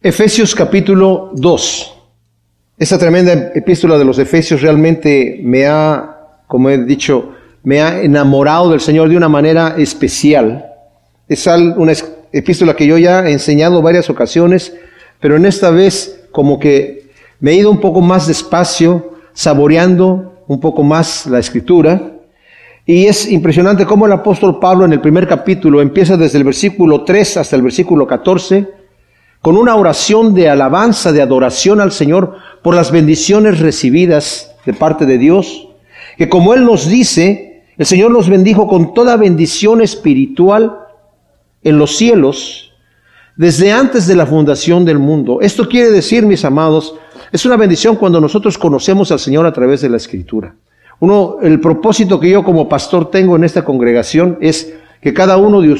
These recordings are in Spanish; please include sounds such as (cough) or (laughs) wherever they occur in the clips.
Efesios capítulo 2. Esta tremenda epístola de los Efesios realmente me ha, como he dicho, me ha enamorado del Señor de una manera especial. Es una epístola que yo ya he enseñado varias ocasiones, pero en esta vez como que me he ido un poco más despacio, saboreando un poco más la escritura. Y es impresionante cómo el apóstol Pablo en el primer capítulo empieza desde el versículo 3 hasta el versículo 14 con una oración de alabanza, de adoración al Señor por las bendiciones recibidas de parte de Dios, que como Él nos dice, el Señor nos bendijo con toda bendición espiritual en los cielos desde antes de la fundación del mundo. Esto quiere decir, mis amados, es una bendición cuando nosotros conocemos al Señor a través de la Escritura. Uno, el propósito que yo como pastor tengo en esta congregación es que cada uno de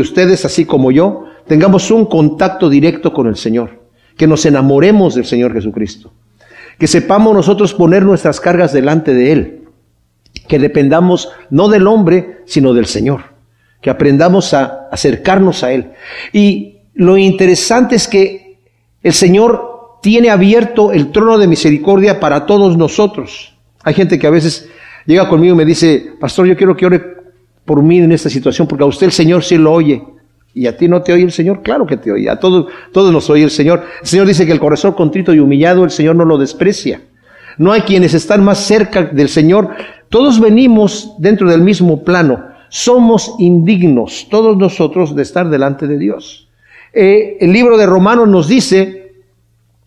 ustedes, así como yo, tengamos un contacto directo con el Señor, que nos enamoremos del Señor Jesucristo, que sepamos nosotros poner nuestras cargas delante de Él, que dependamos no del hombre, sino del Señor, que aprendamos a acercarnos a Él. Y lo interesante es que el Señor tiene abierto el trono de misericordia para todos nosotros. Hay gente que a veces llega conmigo y me dice, pastor, yo quiero que ore por mí en esta situación, porque a usted el Señor sí lo oye. ¿Y a ti no te oye el Señor? Claro que te oye. A todos, todos nos oye el Señor. El Señor dice que el corazón contrito y humillado, el Señor no lo desprecia. No hay quienes están más cerca del Señor. Todos venimos dentro del mismo plano. Somos indignos, todos nosotros, de estar delante de Dios. Eh, el libro de Romanos nos dice,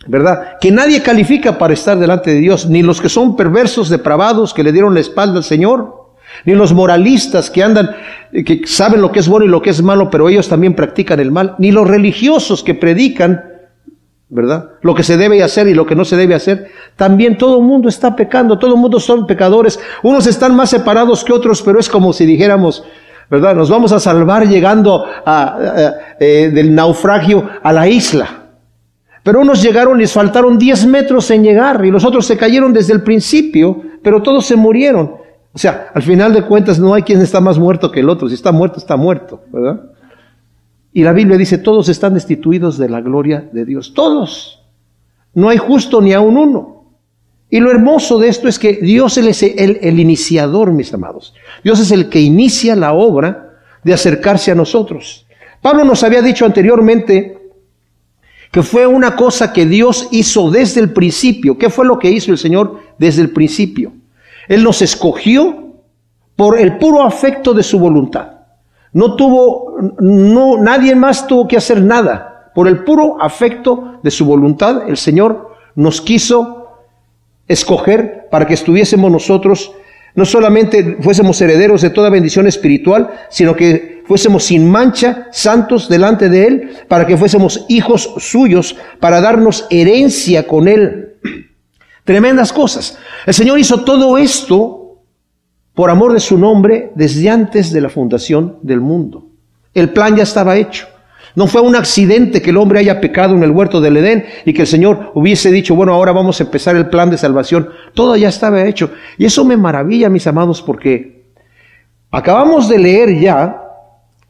¿verdad? Que nadie califica para estar delante de Dios, ni los que son perversos, depravados, que le dieron la espalda al Señor, ni los moralistas que andan, que saben lo que es bueno y lo que es malo, pero ellos también practican el mal, ni los religiosos que predican, ¿verdad? Lo que se debe hacer y lo que no se debe hacer. También todo el mundo está pecando, todo el mundo son pecadores. Unos están más separados que otros, pero es como si dijéramos, ¿verdad? Nos vamos a salvar llegando a, eh, del naufragio a la isla. Pero unos llegaron y les faltaron 10 metros en llegar y los otros se cayeron desde el principio, pero todos se murieron. O sea, al final de cuentas no hay quien está más muerto que el otro. Si está muerto, está muerto, ¿verdad? Y la Biblia dice, todos están destituidos de la gloria de Dios. Todos. No hay justo ni aun uno. Y lo hermoso de esto es que Dios es el, el iniciador, mis amados. Dios es el que inicia la obra de acercarse a nosotros. Pablo nos había dicho anteriormente que fue una cosa que Dios hizo desde el principio. ¿Qué fue lo que hizo el Señor desde el principio? Él nos escogió por el puro afecto de su voluntad. No tuvo, no, nadie más tuvo que hacer nada. Por el puro afecto de su voluntad, el Señor nos quiso escoger para que estuviésemos nosotros, no solamente fuésemos herederos de toda bendición espiritual, sino que fuésemos sin mancha, santos delante de Él, para que fuésemos hijos suyos, para darnos herencia con Él. Tremendas cosas. El Señor hizo todo esto por amor de su nombre desde antes de la fundación del mundo. El plan ya estaba hecho. No fue un accidente que el hombre haya pecado en el huerto del Edén y que el Señor hubiese dicho, bueno, ahora vamos a empezar el plan de salvación. Todo ya estaba hecho. Y eso me maravilla, mis amados, porque acabamos de leer ya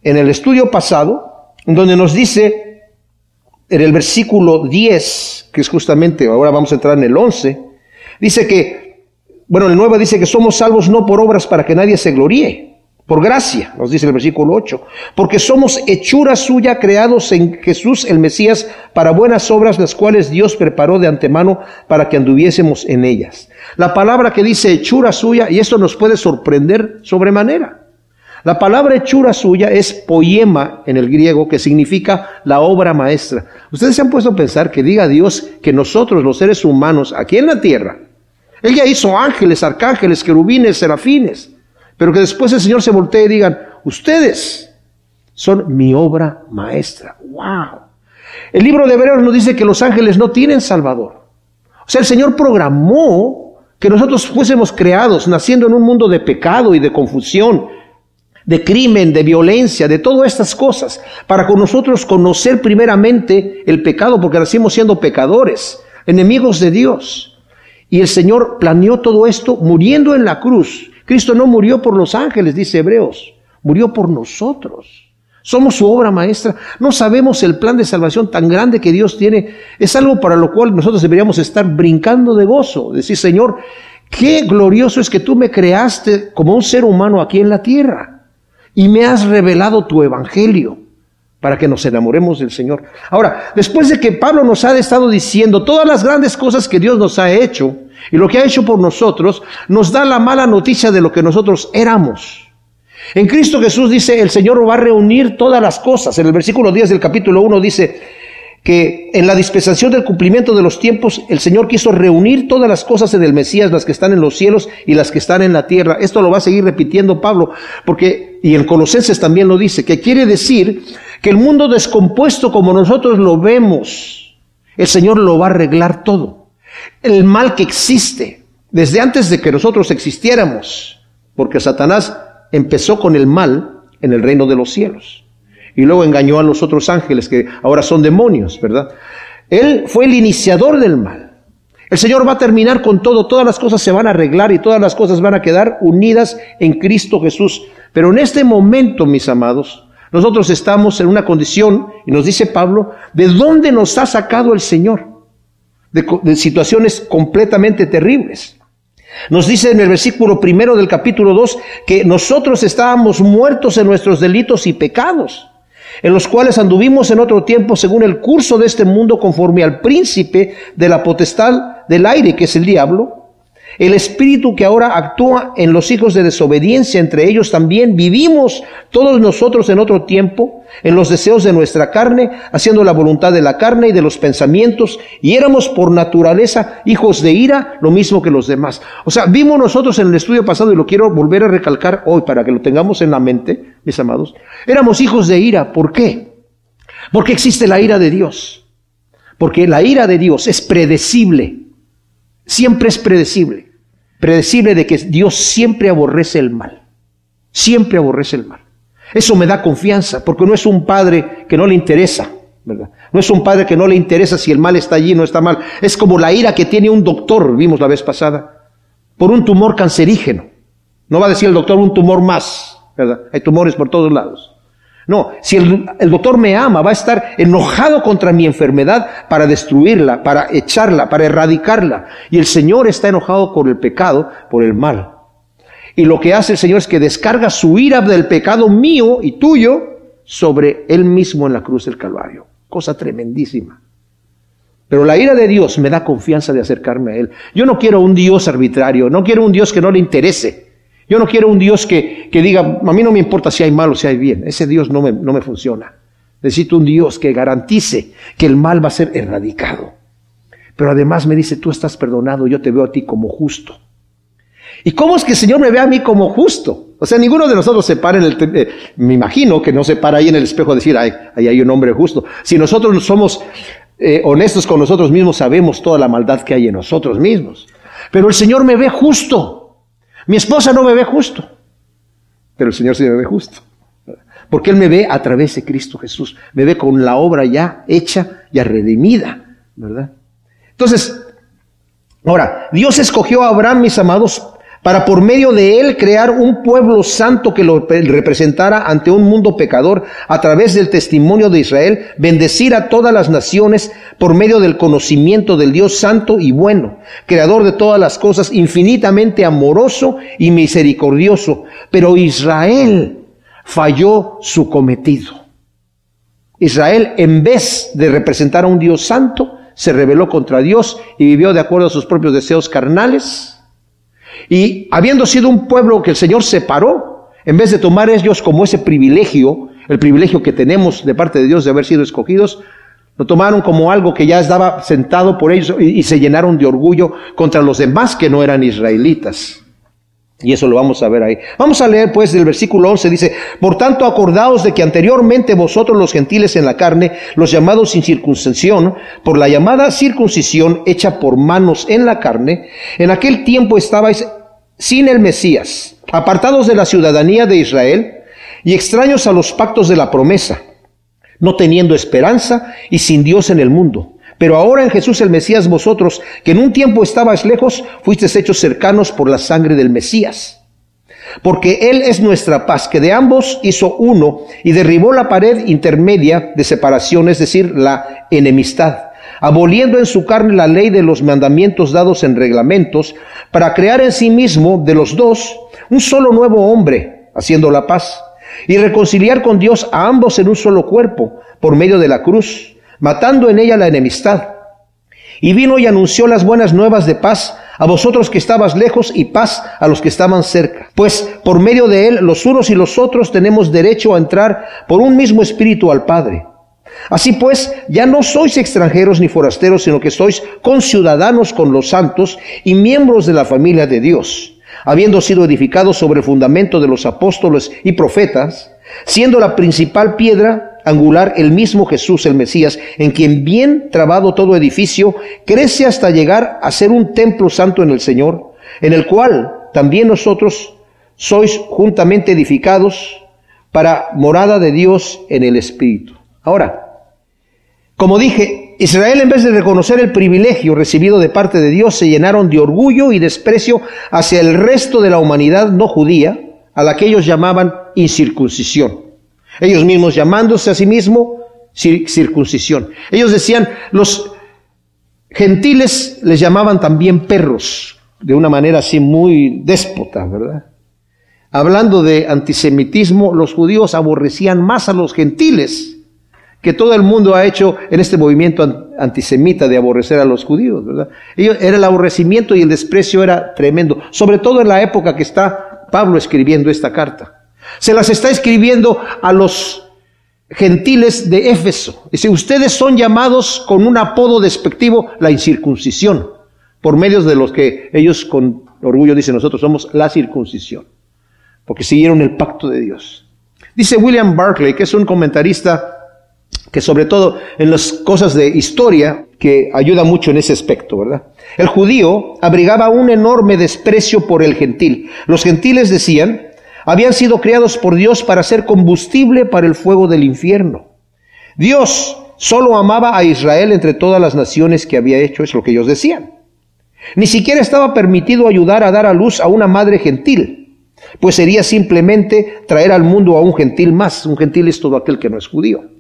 en el estudio pasado, donde nos dice en el versículo 10, que es justamente, ahora vamos a entrar en el 11, dice que, bueno, el 9 dice que somos salvos no por obras para que nadie se gloríe, por gracia, nos dice el versículo 8, porque somos hechura suya creados en Jesús el Mesías para buenas obras, las cuales Dios preparó de antemano para que anduviésemos en ellas. La palabra que dice hechura suya, y esto nos puede sorprender sobremanera. La palabra hechura suya es poema en el griego, que significa la obra maestra. Ustedes se han puesto a pensar que diga Dios que nosotros, los seres humanos, aquí en la tierra, Él ya hizo ángeles, arcángeles, querubines, serafines, pero que después el Señor se voltee y digan, ustedes son mi obra maestra. ¡Wow! El libro de Hebreos nos dice que los ángeles no tienen Salvador. O sea, el Señor programó que nosotros fuésemos creados, naciendo en un mundo de pecado y de confusión, de crimen, de violencia, de todas estas cosas, para con nosotros conocer primeramente el pecado, porque nacimos siendo pecadores, enemigos de Dios. Y el Señor planeó todo esto muriendo en la cruz. Cristo no murió por los ángeles, dice Hebreos, murió por nosotros. Somos su obra maestra. No sabemos el plan de salvación tan grande que Dios tiene. Es algo para lo cual nosotros deberíamos estar brincando de gozo. Decir, Señor, qué glorioso es que tú me creaste como un ser humano aquí en la tierra y me has revelado tu evangelio para que nos enamoremos del Señor. Ahora, después de que Pablo nos ha estado diciendo todas las grandes cosas que Dios nos ha hecho y lo que ha hecho por nosotros, nos da la mala noticia de lo que nosotros éramos. En Cristo Jesús dice, el Señor va a reunir todas las cosas. En el versículo 10 del capítulo 1 dice que en la dispensación del cumplimiento de los tiempos, el Señor quiso reunir todas las cosas en el Mesías, las que están en los cielos y las que están en la tierra. Esto lo va a seguir repitiendo Pablo, porque, y en Colosenses también lo dice, que quiere decir que el mundo descompuesto como nosotros lo vemos, el Señor lo va a arreglar todo. El mal que existe, desde antes de que nosotros existiéramos, porque Satanás empezó con el mal en el reino de los cielos. Y luego engañó a los otros ángeles que ahora son demonios, ¿verdad? Él fue el iniciador del mal. El Señor va a terminar con todo, todas las cosas se van a arreglar y todas las cosas van a quedar unidas en Cristo Jesús. Pero en este momento, mis amados, nosotros estamos en una condición, y nos dice Pablo, ¿de dónde nos ha sacado el Señor? De, situaciones completamente terribles. Nos dice en el versículo primero del capítulo 2 que nosotros estábamos muertos en nuestros delitos y pecados, en los cuales anduvimos en otro tiempo según el curso de este mundo conforme al príncipe de la potestad del aire, que es el diablo, el espíritu que ahora actúa en los hijos de desobediencia, entre ellos también vivimos todos nosotros en otro tiempo, en los deseos de nuestra carne, haciendo la voluntad de la carne y de los pensamientos, y éramos por naturaleza hijos de ira, lo mismo que los demás. O sea, vimos nosotros en el estudio pasado, y lo quiero volver a recalcar hoy para que lo tengamos en la mente, mis amados, éramos hijos de ira. ¿Por qué? Porque existe la ira de Dios. Porque la ira de Dios es predecible siempre es predecible. Predecible de que Dios siempre aborrece el mal. Siempre aborrece el mal. Eso me da confianza, porque no es un padre que no le interesa, ¿verdad? No es un padre que no le interesa si el mal está allí, no está mal. Es como la ira que tiene un doctor, vimos la vez pasada, por un tumor cancerígeno. No va a decir el doctor un tumor más, ¿verdad? Hay tumores por todos lados. No, si el, doctor me ama, va a estar enojado contra mi enfermedad para destruirla, para echarla, para erradicarla. Y el Señor está enojado por el pecado, por el mal. Y lo que hace el Señor es que descarga su ira del pecado mío y tuyo sobre Él mismo en la cruz del Calvario. Cosa tremendísima. Pero la ira de Dios me da confianza de acercarme a Él. Yo no quiero un Dios arbitrario, no quiero un Dios que no le interese. Yo no quiero un Dios que, diga, a mí no me importa si hay mal o si hay bien. Ese Dios no me, no me funciona. Necesito un Dios que garantice que el mal va a ser erradicado. Pero además me dice, tú estás perdonado, yo te veo a ti como justo. ¿Y cómo es que el Señor me ve a mí como justo? O sea, ninguno de nosotros se para en el... Eh, me imagino que no se para ahí en el espejo a decir, ay, ahí hay un hombre justo. Si nosotros somos eh, honestos con nosotros mismos, sabemos toda la maldad que hay en nosotros mismos. Pero el Señor me ve justo. Mi esposa no me ve justo, pero el Señor sí me ve justo. Porque Él me ve a través de Cristo Jesús. Me ve con la obra ya hecha, ya redimida, ¿verdad? Entonces, ahora, Dios escogió a Abraham, mis amados, para por medio de él crear un pueblo santo que lo representara ante un mundo pecador a través del testimonio de Israel, bendecir a todas las naciones por medio del conocimiento del Dios santo y bueno, creador de todas las cosas, infinitamente amoroso y misericordioso. Pero Israel falló su cometido. Israel, en vez de representar a un Dios santo, se rebeló contra Dios y vivió de acuerdo a sus propios deseos carnales y habiendo sido un pueblo que el Señor separó, en vez de tomar ellos como ese privilegio, el privilegio que tenemos de parte de Dios de haber sido escogidos, lo tomaron como algo que ya estaba sentado por ellos y, se llenaron de orgullo contra los demás que no eran israelitas. Y eso lo vamos a ver ahí. Vamos a leer pues del versículo 11, dice, por tanto acordaos de que anteriormente vosotros los gentiles en la carne, los llamados sin circuncisión, por la llamada circuncisión hecha por manos en la carne, en aquel tiempo estabais sin el Mesías, apartados de la ciudadanía de Israel y extraños a los pactos de la promesa, no teniendo esperanza y sin Dios en el mundo. Pero ahora en Jesús el Mesías vosotros, que en un tiempo estabais lejos, fuisteis hechos cercanos por la sangre del Mesías, porque Él es nuestra paz, que de ambos hizo uno y derribó la pared intermedia de separación, es decir, la enemistad, aboliendo en su carne la ley de los mandamientos dados en reglamentos, para crear en sí mismo de los dos un solo nuevo hombre, haciendo la paz, y reconciliar con Dios a ambos en un solo cuerpo, por medio de la cruz, matando en ella la enemistad. Y vino y anunció las buenas nuevas de paz a vosotros que estabas lejos y paz a los que estaban cerca. Pues por medio de él los unos y los otros tenemos derecho a entrar por un mismo espíritu al Padre. Así pues, ya no sois extranjeros ni forasteros, sino que sois conciudadanos con los santos y miembros de la familia de Dios, habiendo sido edificados sobre el fundamento de los apóstoles y profetas, siendo la principal piedra angular el mismo Jesús el Mesías, en quien bien trabado todo edificio crece hasta llegar a ser un templo santo en el Señor, en el cual también nosotros sois juntamente edificados para morada de Dios en el Espíritu. Ahora, como dije, Israel en vez de reconocer el privilegio recibido de parte de Dios, se llenaron de orgullo y desprecio hacia el resto de la humanidad no judía, a la que ellos llamaban incircuncisión. Ellos mismos llamándose a sí mismo circuncisión. Ellos decían, los gentiles les llamaban también perros, de una manera así muy déspota, ¿verdad? Hablando de antisemitismo, los judíos aborrecían más a los gentiles que todo el mundo ha hecho en este movimiento antisemita de aborrecer a los judíos, ¿verdad? era el aborrecimiento y el desprecio era tremendo, sobre todo en la época que está Pablo escribiendo esta carta. Se las está escribiendo a los gentiles de Éfeso. Dice, ustedes son llamados con un apodo despectivo, la incircuncisión, por medios de los que ellos con orgullo dicen, nosotros somos la circuncisión, porque siguieron el pacto de Dios. Dice William Barclay, que es un comentarista que sobre todo en las cosas de historia, que ayuda mucho en ese aspecto, ¿verdad? El judío abrigaba un enorme desprecio por el gentil. Los gentiles decían, habían sido creados por Dios para ser combustible para el fuego del infierno. Dios solo amaba a Israel entre todas las naciones que había hecho, es lo que ellos decían. Ni siquiera estaba permitido ayudar a dar a luz a una madre gentil, pues sería simplemente traer al mundo a un gentil más. Un gentil es todo aquel que no es judío.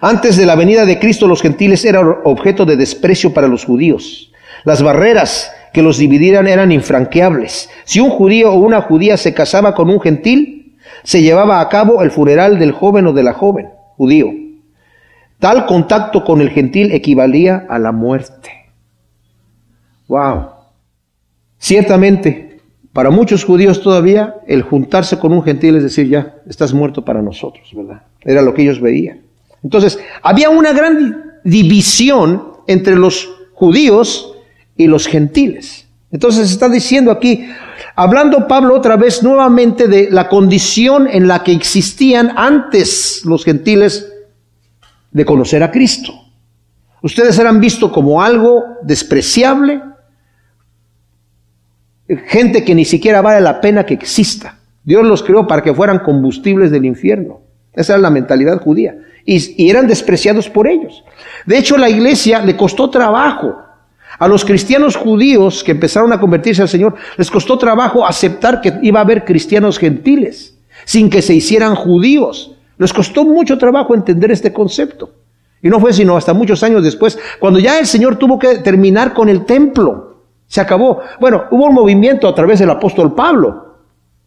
Antes de la venida de Cristo los gentiles eran objeto de desprecio para los judíos. Las barreras que los dividieran eran infranqueables. Si un judío o una judía se casaba con un gentil, se llevaba a cabo el funeral del joven o de la joven judío. Tal contacto con el gentil equivalía a la muerte. Wow. Ciertamente, para muchos judíos todavía, el juntarse con un gentil es decir, ya estás muerto para nosotros, ¿verdad? Era lo que ellos veían. Entonces, había una gran división entre los judíos y los gentiles. Entonces está diciendo aquí, hablando Pablo otra vez nuevamente de la condición en la que existían antes los gentiles de conocer a Cristo. Ustedes eran vistos como algo despreciable, gente que ni siquiera vale la pena que exista. Dios los creó para que fueran combustibles del infierno. Esa era la mentalidad judía. Y, y eran despreciados por ellos. De hecho, la iglesia le costó trabajo a los cristianos judíos que empezaron a convertirse al Señor, les costó trabajo aceptar que iba a haber cristianos gentiles, sin que se hicieran judíos. Les costó mucho trabajo entender este concepto. Y no fue sino hasta muchos años después, cuando ya el Señor tuvo que terminar con el templo. Se acabó. Bueno, hubo un movimiento a través del apóstol Pablo,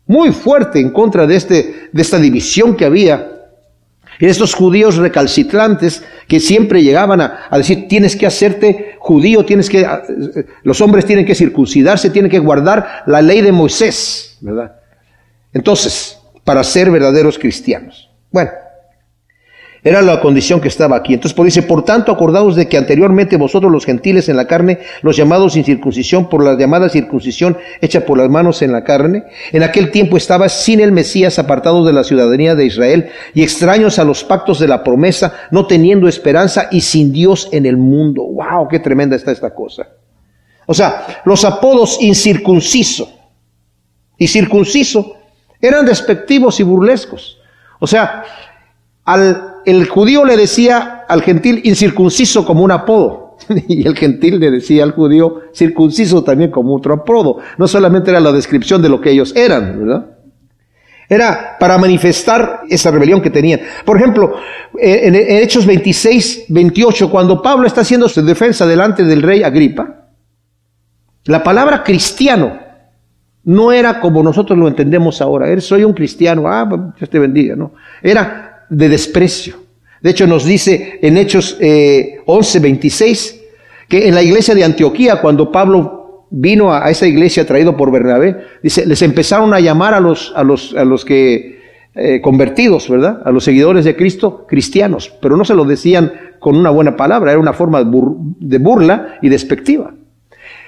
muy fuerte en contra de, este, de esta división que había estos judíos recalcitrantes que siempre llegaban a, decir, tienes que hacerte judío, tienes que, los hombres tienen que circuncidarse, tienen que guardar la ley de Moisés, ¿verdad? Entonces, para ser verdaderos cristianos. Bueno, era la condición que estaba aquí. Entonces, por dice, por tanto, acordados de que anteriormente vosotros los gentiles en la carne, los llamados sin circuncisión por la llamada circuncisión hecha por las manos en la carne, en aquel tiempo estaba sin el Mesías apartados de la ciudadanía de Israel y extraños a los pactos de la promesa, no teniendo esperanza y sin Dios en el mundo. ¡Wow! ¡Qué tremenda está esta cosa! O sea, los apodos incircunciso y circunciso eran despectivos y burlescos. O sea, al el judío le decía al gentil incircunciso como un apodo. (laughs) Y el gentil le decía al judío circunciso también como otro apodo. No solamente era la descripción de lo que ellos eran, ¿verdad? Era para manifestar esa rebelión que tenían. Por ejemplo, en, Hechos 26, 28, cuando Pablo está haciendo su defensa delante del rey Agripa, la palabra cristiano no era como nosotros lo entendemos ahora. Soy un cristiano, ah, pues, Dios te bendiga, ¿no? Era de desprecio. De hecho, nos dice en Hechos eh, 11, 26, que en la iglesia de Antioquía, cuando Pablo vino a, esa iglesia traído por Bernabé, dice, les empezaron a llamar a los, a los, a los que eh, convertidos, ¿verdad? A los seguidores de Cristo, cristianos, pero no se lo decían con una buena palabra, era una forma de, burla y despectiva.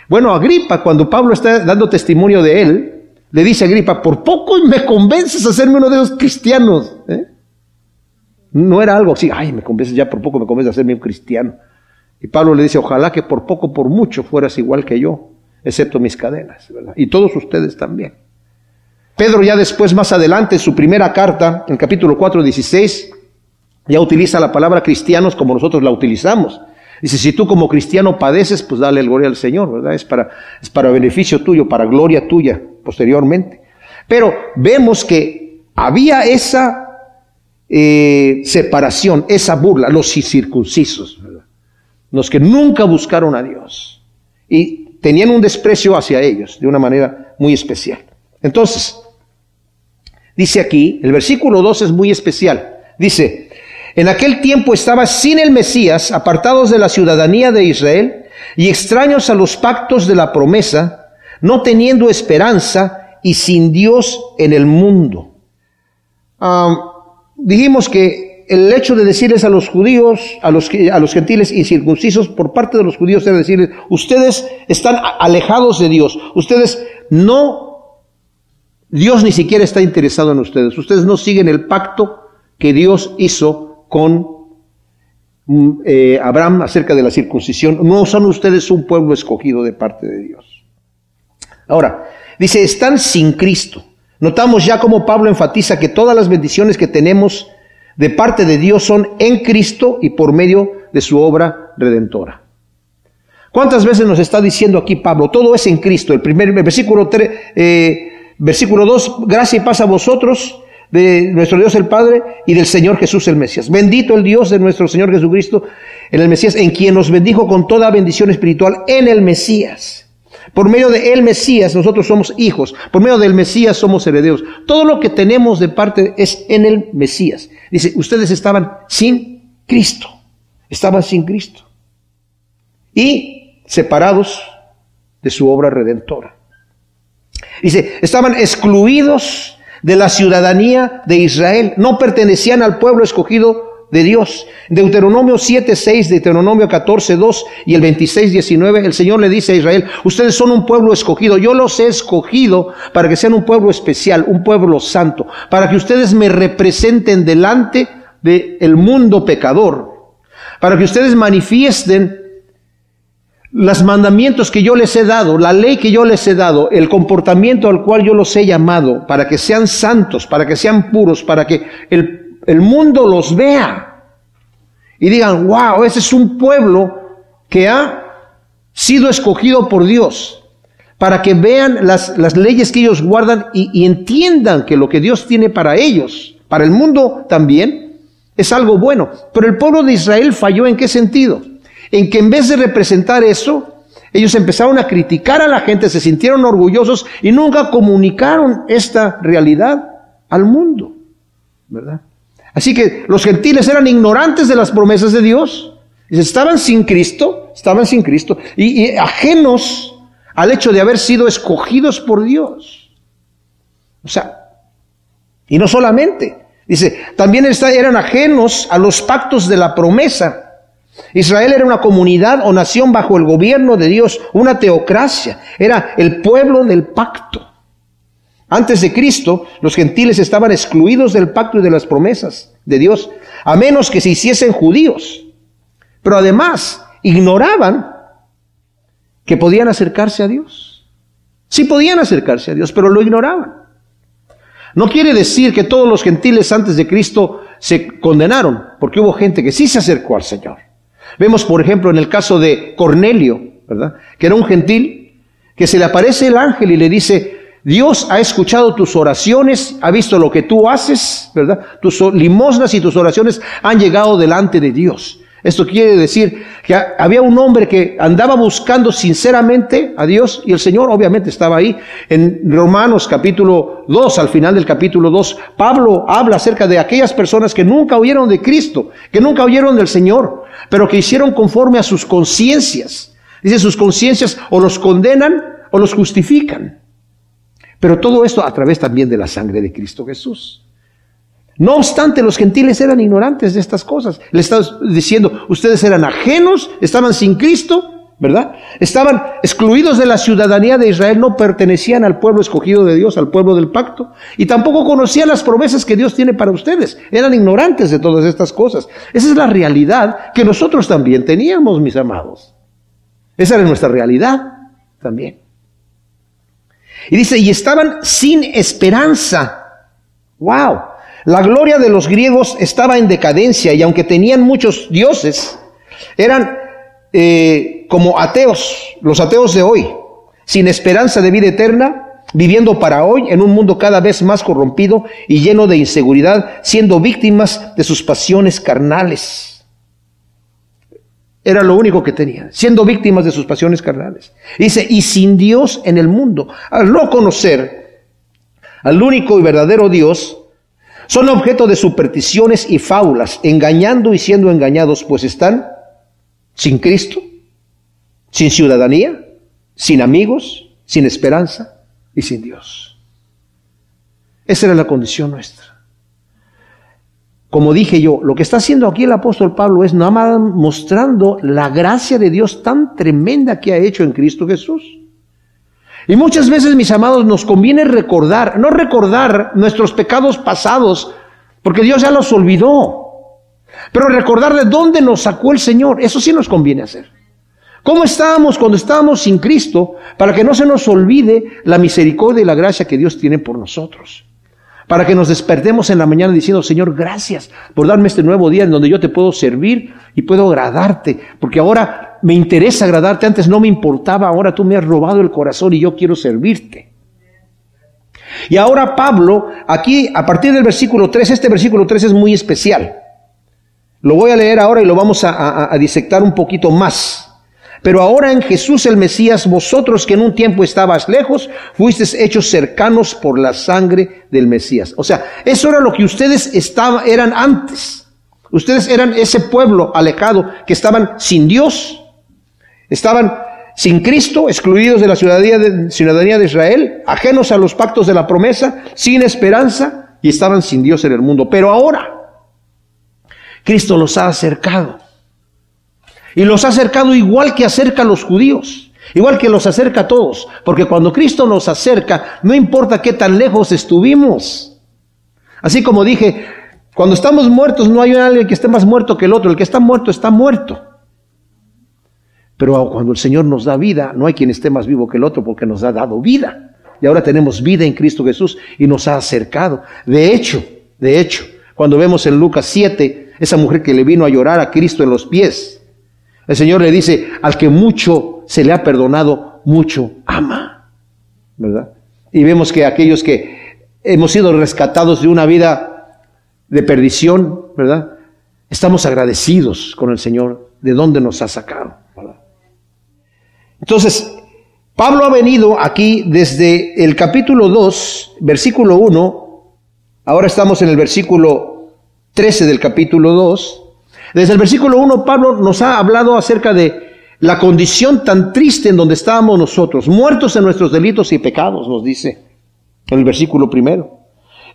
Bueno, Agripa, cuando Pablo está dando testimonio de él, le dice a Agripa, por poco me convences a hacerme uno de esos cristianos. ¿eh? No era algo así, ay, me convences ya, por poco me convences a hacerme un cristiano. Y Pablo le dice, ojalá que por poco, por mucho fueras igual que yo excepto mis cadenas, ¿verdad? Y todos ustedes también. Pedro ya después, más adelante, en su primera carta, en capítulo 4, 16, ya utiliza la palabra cristianos como nosotros la utilizamos. Dice, si tú como cristiano padeces, pues dale el gloria al Señor, ¿verdad? Es para, es para beneficio tuyo, para gloria tuya posteriormente. Pero vemos que había esa eh, separación, esa burla, los circuncisos, ¿verdad? los que nunca buscaron a Dios. Y tenían un desprecio hacia ellos de una manera muy especial. Entonces, dice aquí, el versículo 2 es muy especial. Dice, en aquel tiempo estaba sin el Mesías, apartados de la ciudadanía de Israel y extraños a los pactos de la promesa, no teniendo esperanza y sin Dios en el mundo. Ah, dijimos que el hecho de decirles a los judíos, a los, a los gentiles incircuncisos, por parte de los judíos era decirles, ustedes están alejados de Dios, ustedes no, Dios ni siquiera está interesado en ustedes, ustedes no siguen el pacto que Dios hizo con mm, eh, Abraham acerca de la circuncisión, no son ustedes un pueblo escogido de parte de Dios. Ahora, dice, están sin Cristo. Notamos ya como Pablo enfatiza que todas las bendiciones que tenemos de parte de Dios son en Cristo y por medio de su obra redentora. ¿Cuántas veces nos está diciendo aquí Pablo? Todo es en Cristo. El primer versículo, 3, eh, versículo 2, gracia y paz a vosotros de nuestro Dios el Padre y del Señor Jesús el Mesías. Bendito el Dios de nuestro Señor Jesucristo en el Mesías, en quien nos bendijo con toda bendición espiritual en el Mesías. Por medio de el Mesías nosotros somos hijos. Por medio del Mesías somos herederos. Todo lo que tenemos de parte es en el Mesías. Dice, ustedes estaban sin Cristo. Estaban sin Cristo. Y separados de su obra redentora. Dice, estaban excluidos de la ciudadanía de Israel. No pertenecían al pueblo escogido de Dios. Deuteronomio 7, 6, Deuteronomio 14, 2 y el 26, 19, el Señor le dice a Israel, ustedes son un pueblo escogido, yo los he escogido para que sean un pueblo especial, un pueblo santo, para que ustedes me representen delante del mundo pecador, para que ustedes manifiesten los mandamientos que yo les he dado, la ley que yo les he dado, el comportamiento al cual yo los he llamado, para que sean santos, para que sean puros, para que el el mundo los vea y digan, wow, ese es un pueblo que ha sido escogido por Dios para que vean las, leyes que ellos guardan y, y entiendan que lo que Dios tiene para ellos, para el mundo también, es algo bueno. Pero el pueblo de Israel falló en qué sentido? En que en vez de representar eso, ellos empezaron a criticar a la gente, se sintieron orgullosos y nunca comunicaron esta realidad al mundo, ¿verdad? Así que los gentiles eran ignorantes de las promesas de Dios. Estaban sin Cristo, estaban sin Cristo y, ajenos al hecho de haber sido escogidos por Dios. O sea, y no solamente, dice, también eran ajenos a los pactos de la promesa. Israel era una comunidad o nación bajo el gobierno de Dios, una teocracia, era el pueblo del pacto. Antes de Cristo, los gentiles estaban excluidos del pacto y de las promesas de Dios, a menos que se hiciesen judíos. Pero además, ignoraban que podían acercarse a Dios. Sí podían acercarse a Dios, pero lo ignoraban. No quiere decir que todos los gentiles antes de Cristo se condenaron, porque hubo gente que sí se acercó al Señor. Vemos, por ejemplo, en el caso de Cornelio, ¿verdad? Que era un gentil, que se le aparece el ángel y le dice, Dios ha escuchado tus oraciones, ha visto lo que tú haces, ¿verdad? Tus limosnas y tus oraciones han llegado delante de Dios. Esto quiere decir que había un hombre que andaba buscando sinceramente a Dios y el Señor obviamente estaba ahí. En Romanos capítulo 2, al final del capítulo 2, Pablo habla acerca de aquellas personas que nunca oyeron de Cristo, que nunca oyeron del Señor, pero que hicieron conforme a sus conciencias. Dice, sus conciencias o los condenan o los justifican. Pero todo esto a través también de la sangre de Cristo Jesús. No obstante, los gentiles eran ignorantes de estas cosas. Le estaba diciendo, ustedes eran ajenos, estaban sin Cristo, ¿verdad? Estaban excluidos de la ciudadanía de Israel, no pertenecían al pueblo escogido de Dios, al pueblo del pacto, y tampoco conocían las promesas que Dios tiene para ustedes. Eran ignorantes de todas estas cosas. Esa es la realidad que nosotros también teníamos, mis amados. Esa era nuestra realidad también. Y dice, y estaban sin esperanza. ¡Wow! La gloria de los griegos estaba en decadencia y aunque tenían muchos dioses, eran eh, como ateos, los ateos de hoy, sin esperanza de vida eterna, viviendo para hoy en un mundo cada vez más corrompido y lleno de inseguridad, siendo víctimas de sus pasiones carnales. Era lo único que tenían, siendo víctimas de sus pasiones carnales. Dice, y sin Dios en el mundo, al no conocer al único y verdadero Dios, son objeto de supersticiones y fábulas, engañando y siendo engañados, pues están sin Cristo, sin ciudadanía, sin amigos, sin esperanza y sin Dios. Esa era la condición nuestra. Como dije yo, lo que está haciendo aquí el apóstol Pablo es nada mostrando la gracia de Dios tan tremenda que ha hecho en Cristo Jesús. Y muchas veces, mis amados, nos conviene recordar, no recordar nuestros pecados pasados, porque Dios ya los olvidó, pero recordar de dónde nos sacó el Señor, eso sí nos conviene hacer. ¿Cómo estábamos cuando estábamos sin Cristo? Para que no se nos olvide la misericordia y la gracia que Dios tiene por nosotros. Para que nos despertemos en la mañana diciendo, Señor, gracias por darme este nuevo día en donde yo te puedo servir y puedo agradarte. Porque ahora me interesa agradarte, antes no me importaba, ahora tú me has robado el corazón y yo quiero servirte. Y ahora Pablo, aquí a partir del versículo 3, este versículo 3 es muy especial. Lo voy a leer ahora y lo vamos a, disectar un poquito más. Pero ahora en Jesús el Mesías, vosotros que en un tiempo estabas lejos, fuisteis hechos cercanos por la sangre del Mesías. O sea, eso era lo que ustedes estaban, eran antes. Ustedes eran ese pueblo alejado que estaban sin Dios, Estaban sin Cristo, excluidos de la ciudadanía de, ciudadanía de Israel, ajenos a los pactos de la promesa, sin esperanza y estaban sin Dios en el mundo. Pero ahora Cristo los ha acercado. Y los ha acercado igual que acerca a los judíos, igual que los acerca a todos. Porque cuando Cristo nos acerca, no importa qué tan lejos estuvimos. Así como dije, cuando estamos muertos no hay alguien que esté más muerto que el otro. El que está muerto está muerto. Pero cuando el Señor nos da vida, no hay quien esté más vivo que el otro porque nos ha dado vida. Y ahora tenemos vida en Cristo Jesús y nos ha acercado. De hecho, de hecho, cuando vemos en Lucas 7, esa mujer que le vino a llorar a Cristo en los pies, el Señor le dice, al que mucho se le ha perdonado, mucho ama. ¿Verdad? Y vemos que aquellos que hemos sido rescatados de una vida de perdición, ¿verdad? Estamos agradecidos con el Señor de dónde nos ha sacado. Entonces, Pablo ha venido aquí desde el capítulo 2, versículo 1, ahora estamos en el versículo 13 del capítulo 2. Desde el versículo 1 Pablo nos ha hablado acerca de la condición tan triste en donde estábamos nosotros, muertos en nuestros delitos y pecados, nos dice en el versículo primero.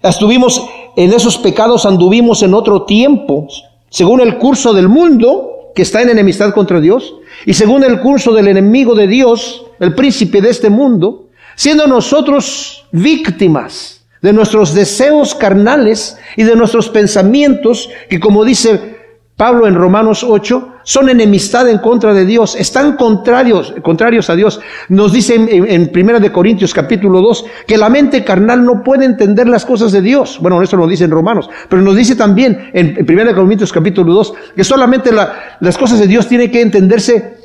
Estuvimos en esos pecados, anduvimos en otro tiempo, según el curso del mundo, que está en enemistad contra Dios, y según el curso del enemigo de Dios, el príncipe de este mundo, siendo nosotros víctimas de nuestros deseos carnales y de nuestros pensamientos, que como dice Pablo en Romanos 8, son enemistad en contra de Dios, están contrarios, contrarios a Dios. Nos dice en, Primera de Corintios capítulo 2 que la mente carnal no puede entender las cosas de Dios. Bueno, eso lo dice en Romanos, pero nos dice también en, en Primera de Corintios capítulo 2 que solamente las cosas de Dios tienen que entenderse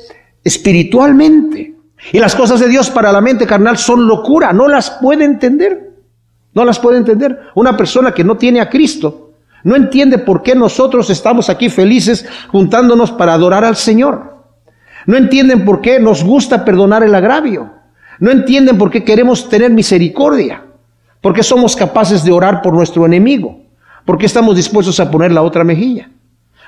espiritualmente. Y las cosas de Dios para la mente carnal son locura, no las puede entender. No las puede entender. Una persona que no tiene a Cristo no entiende por qué nosotros estamos aquí felices juntándonos para adorar al Señor. No entienden por qué nos gusta perdonar el agravio. No entienden por qué queremos tener misericordia. Por qué somos capaces de orar por nuestro enemigo. Por qué estamos dispuestos a poner la otra mejilla.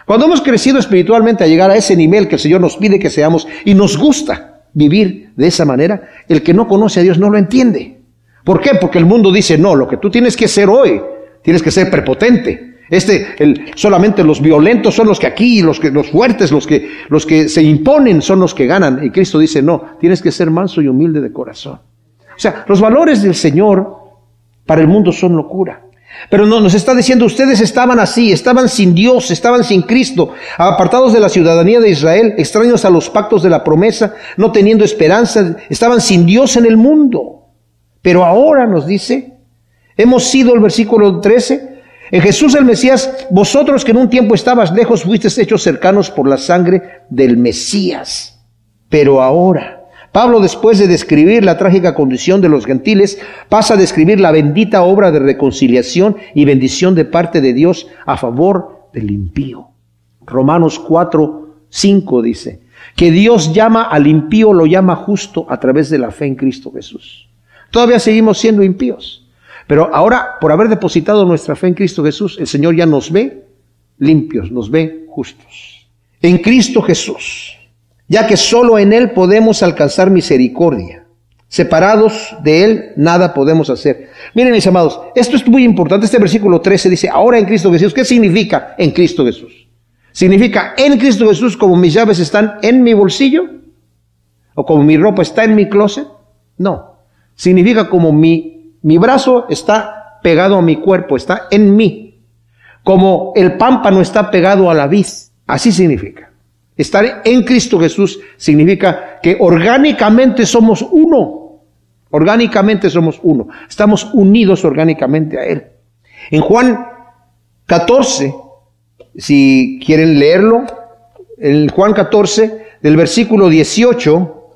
Cuando hemos crecido espiritualmente a llegar a ese nivel que el Señor nos pide que seamos y nos gusta vivir de esa manera, el que no conoce a Dios no lo entiende. ¿Por qué? Porque el mundo dice, no, lo que tú tienes que ser hoy, tienes que ser prepotente, este, el, solamente los violentos son los que aquí, los que, los fuertes, los que, los que se imponen son los que ganan. Y Cristo dice, no, tienes que ser manso y humilde de corazón. O sea, los valores del Señor para el mundo son locura. Pero no, nos está diciendo, ustedes estaban así, estaban sin Dios, estaban sin Cristo, apartados de la ciudadanía de Israel, extraños a los pactos de la promesa, no teniendo esperanza, estaban sin Dios en el mundo. Pero ahora nos dice, hemos sido el versículo 13, en Jesús el Mesías, vosotros que en un tiempo estabas lejos, fuisteis hechos cercanos por la sangre del Mesías. Pero ahora, Pablo después de describir la trágica condición de los gentiles, pasa a describir la bendita obra de reconciliación y bendición de parte de Dios a favor del impío. Romanos 4, 5 dice, que Dios llama al impío, lo llama justo a través de la fe en Cristo Jesús. Todavía seguimos siendo impíos. Pero ahora, por haber depositado nuestra fe en Cristo Jesús, el Señor ya nos ve limpios, nos ve justos. En Cristo Jesús, ya que solo en Él podemos alcanzar misericordia. Separados de Él, nada podemos hacer. Miren, mis amados, esto es muy importante. Este versículo 13 dice, ahora en Cristo Jesús. ¿Qué significa en Cristo Jesús? ¿Significa en Cristo Jesús como mis llaves están en mi bolsillo? ¿O como mi ropa está en mi closet? No. Significa como mi mi brazo está pegado a mi cuerpo, está en mí. Como el pámpano está pegado a la vid. Así significa. Estar en Cristo Jesús significa que orgánicamente somos uno. Orgánicamente somos uno. Estamos unidos orgánicamente a Él. En Juan 14, si quieren leerlo, en Juan 14, del versículo 18,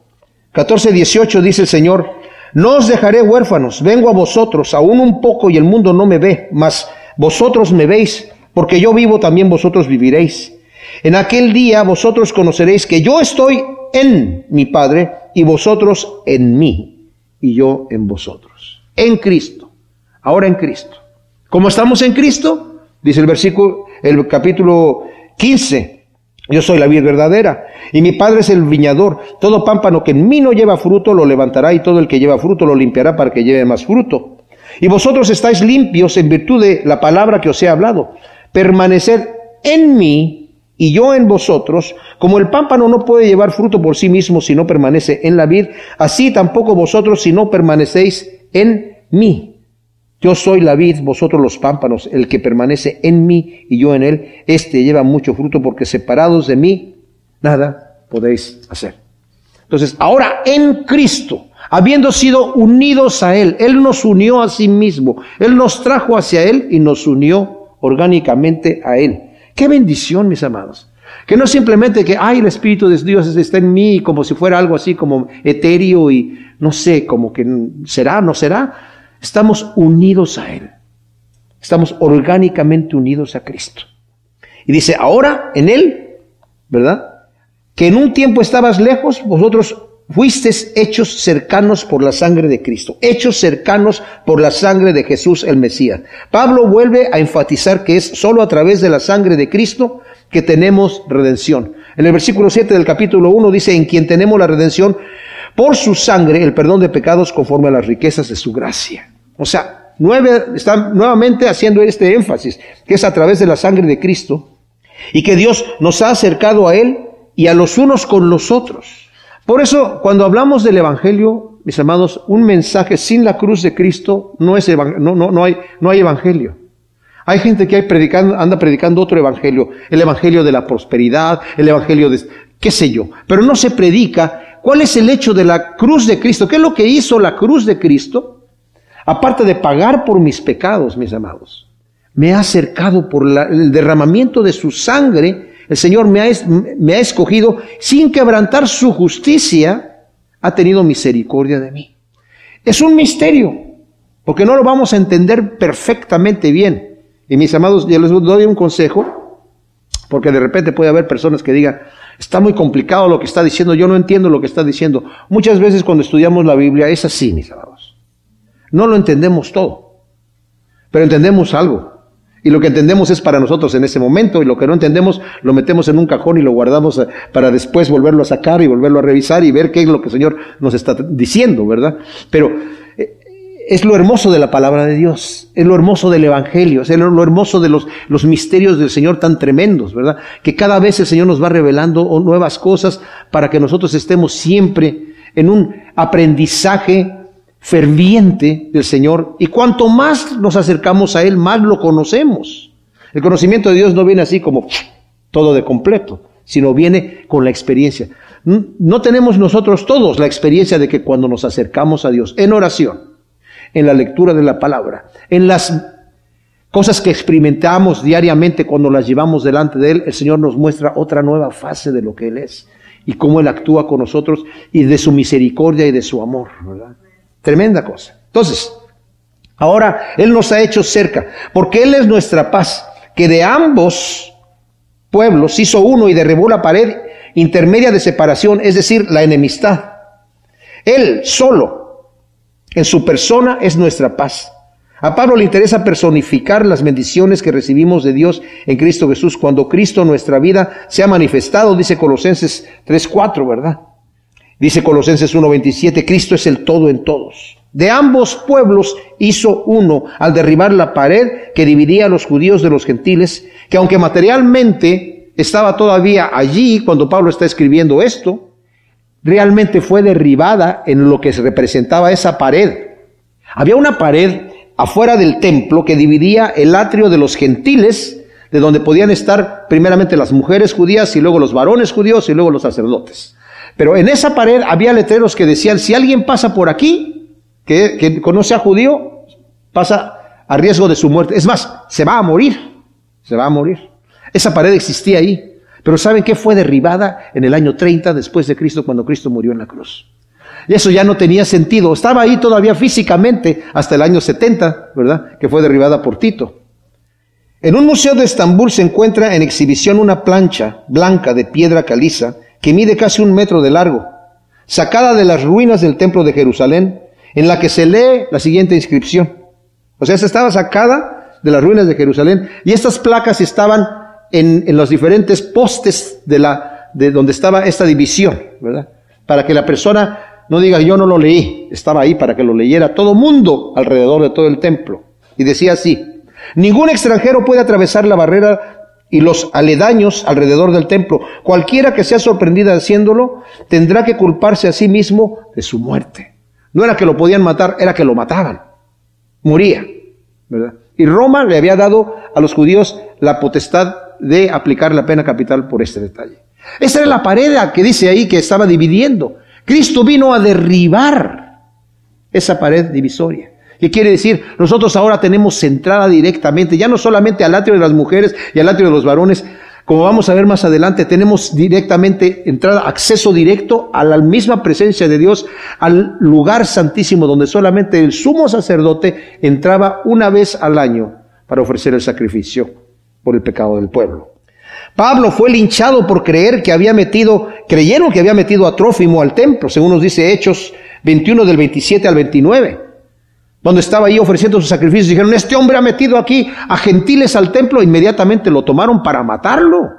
14, 18 dice el Señor, no os dejaré huérfanos, vengo a vosotros, aún un poco y el mundo no me ve, mas vosotros me veis, porque yo vivo también vosotros viviréis. En aquel día vosotros conoceréis que yo estoy en mi Padre y vosotros en mí y yo en vosotros. En Cristo. Ahora en Cristo. ¿Cómo estamos en Cristo? Dice el versículo, el capítulo 15. Yo soy la vid verdadera y mi Padre es el viñador. Todo pámpano que en mí no lleva fruto lo levantará y todo el que lleva fruto lo limpiará para que lleve más fruto. Y vosotros estáis limpios en virtud de la palabra que os he hablado. Permaneced en mí y yo en vosotros. Como el pámpano no puede llevar fruto por sí mismo si no permanece en la vid, así tampoco vosotros si no permanecéis en mí. Yo soy la vid, vosotros los pámpanos, el que permanece en mí y yo en él, éste lleva mucho fruto porque separados de mí, nada podéis hacer. Entonces, ahora en Cristo, habiendo sido unidos a Él, Él nos unió a sí mismo, Él nos trajo hacia Él y nos unió orgánicamente a Él. Qué bendición, mis amados. Que no simplemente que, ay, el Espíritu de Dios está en mí, como si fuera algo así como etéreo y no sé, como que será, no será Estamos unidos a Él. Estamos orgánicamente unidos a Cristo. Y dice, ahora en Él, ¿verdad? Que en un tiempo estabas lejos, vosotros fuisteis hechos cercanos por la sangre de Cristo, hechos cercanos por la sangre de Jesús el Mesías. Pablo vuelve a enfatizar que es solo a través de la sangre de Cristo que tenemos redención. En el versículo 7 del capítulo 1 dice, en quien tenemos la redención por su sangre, el perdón de pecados conforme a las riquezas de su gracia. O sea, nueve, están nuevamente haciendo este énfasis, que es a través de la sangre de Cristo, y que Dios nos ha acercado a Él y a los unos con los otros. Por eso, cuando hablamos del Evangelio, mis amados, un mensaje sin la cruz de Cristo no, es no, no, no, hay, no hay Evangelio. Hay gente que hay predicando, anda predicando otro evangelio, el evangelio de la prosperidad, el evangelio de qué sé yo, pero no se predica cuál es el hecho de la cruz de Cristo, qué es lo que hizo la cruz de Cristo, aparte de pagar por mis pecados, mis amados. Me ha acercado por el derramamiento de su sangre, el Señor me ha, me ha escogido sin quebrantar su justicia, ha tenido misericordia de mí. Es un misterio, porque no lo vamos a entender perfectamente bien. Y mis amados, yo les doy un consejo, porque de repente puede haber personas que digan, está muy complicado lo que está diciendo, yo no entiendo lo que está diciendo. Muchas veces cuando estudiamos la Biblia es así, mis amados. No lo entendemos todo, pero entendemos algo. Y lo que entendemos es para nosotros en ese momento, y lo que no entendemos lo metemos en un cajón y lo guardamos eh, para después volverlo a sacar y volverlo a revisar y ver qué es lo que el Señor nos está diciendo, ¿verdad? Pero es lo hermoso de la palabra de Dios, es lo hermoso del Evangelio, es lo hermoso de los, misterios del Señor tan tremendos, ¿verdad? Que cada vez el Señor nos va revelando nuevas cosas para que nosotros estemos siempre en un aprendizaje ferviente del Señor y cuanto más nos acercamos a Él, más lo conocemos. El conocimiento de Dios no viene así como todo de completo, sino viene con la experiencia. No tenemos nosotros todos la experiencia de que cuando nos acercamos a Dios en oración, en la lectura de la palabra, en las cosas que experimentamos diariamente cuando las llevamos delante de Él, el Señor nos muestra otra nueva fase de lo que Él es y cómo Él actúa con nosotros y de su misericordia y de su amor. Tremenda cosa. Entonces, ahora Él nos ha hecho cerca, porque Él es nuestra paz, que de ambos pueblos hizo uno y derribó la pared intermedia de separación, es decir, la enemistad. Él solo, en su persona, es nuestra paz. A Pablo le interesa personificar las bendiciones que recibimos de Dios en Cristo Jesús cuando Cristo nuestra vida se ha manifestado, dice Colosenses 3.4, ¿verdad? Dice Colosenses 1:27, Cristo es el todo en todos. De ambos pueblos hizo uno al derribar la pared que dividía a los judíos de los gentiles, que aunque materialmente estaba todavía allí cuando Pablo está escribiendo esto, realmente fue derribada en lo que se representaba esa pared. Había una pared afuera del templo que dividía el atrio de los gentiles, de donde podían estar primeramente las mujeres judías y luego los varones judíos y luego los sacerdotes. Pero en esa pared había letreros que decían, si alguien pasa por aquí, que, conoce a judío, pasa a riesgo de su muerte. Es más, se va a morir, se va a morir. Esa pared existía ahí. Pero ¿saben qué fue derribada en el año 30 después de Cristo, cuando Cristo murió en la cruz? Y eso ya no tenía sentido. Estaba ahí todavía físicamente hasta el año 70, ¿verdad? Que fue derribada por Tito. En un museo de Estambul se encuentra en exhibición una plancha blanca de piedra caliza que mide casi un metro de largo, sacada de las ruinas del templo de Jerusalén, en la que se lee la siguiente inscripción. O sea, esta estaba sacada de las ruinas de Jerusalén y estas placas estaban en, los diferentes postes de, la, de donde estaba esta división, ¿verdad? Para que la persona no diga yo no lo leí, estaba ahí para que lo leyera todo mundo alrededor de todo el templo. Y decía así, ningún extranjero puede atravesar la barrera y los aledaños alrededor del templo. Cualquiera que sea sorprendida haciéndolo tendrá que culparse a sí mismo de su muerte. No era que lo podían matar, era que lo mataban. Moría. ¿verdad? Y Roma le había dado a los judíos la potestad de aplicar la pena capital por este detalle. Esa era la pared que dice ahí que estaba dividiendo. Cristo vino a derribar esa pared divisoria. ¿Qué quiere decir? Nosotros ahora tenemos entrada directamente, ya no solamente al atrio de las mujeres y al atrio de los varones, como vamos a ver más adelante, tenemos directamente entrada, acceso directo a la misma presencia de Dios, al lugar santísimo donde solamente el sumo sacerdote entraba una vez al año para ofrecer el sacrificio por el pecado del pueblo. Pablo fue linchado por creer que había metido, creyeron que había metido a Trófimo al templo, según nos dice Hechos 21 del 27 al 29 cuando estaba ahí ofreciendo sus sacrificios, dijeron, este hombre ha metido aquí a gentiles al templo, inmediatamente lo tomaron para matarlo.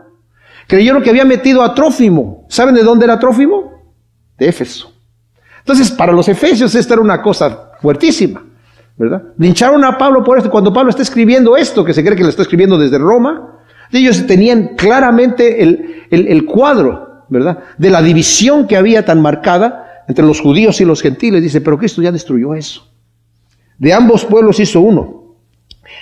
Creyeron que había metido a Trófimo. ¿Saben de dónde era Trófimo? De Éfeso. Entonces, para los efesios esta era una cosa fuertísima, ¿verdad? Lincharon a Pablo por esto. Cuando Pablo está escribiendo esto, que se cree que lo está escribiendo desde Roma, ellos tenían claramente el, el cuadro, ¿verdad? De la división que había tan marcada entre los judíos y los gentiles. Dice, pero Cristo ya destruyó eso. De ambos pueblos hizo uno.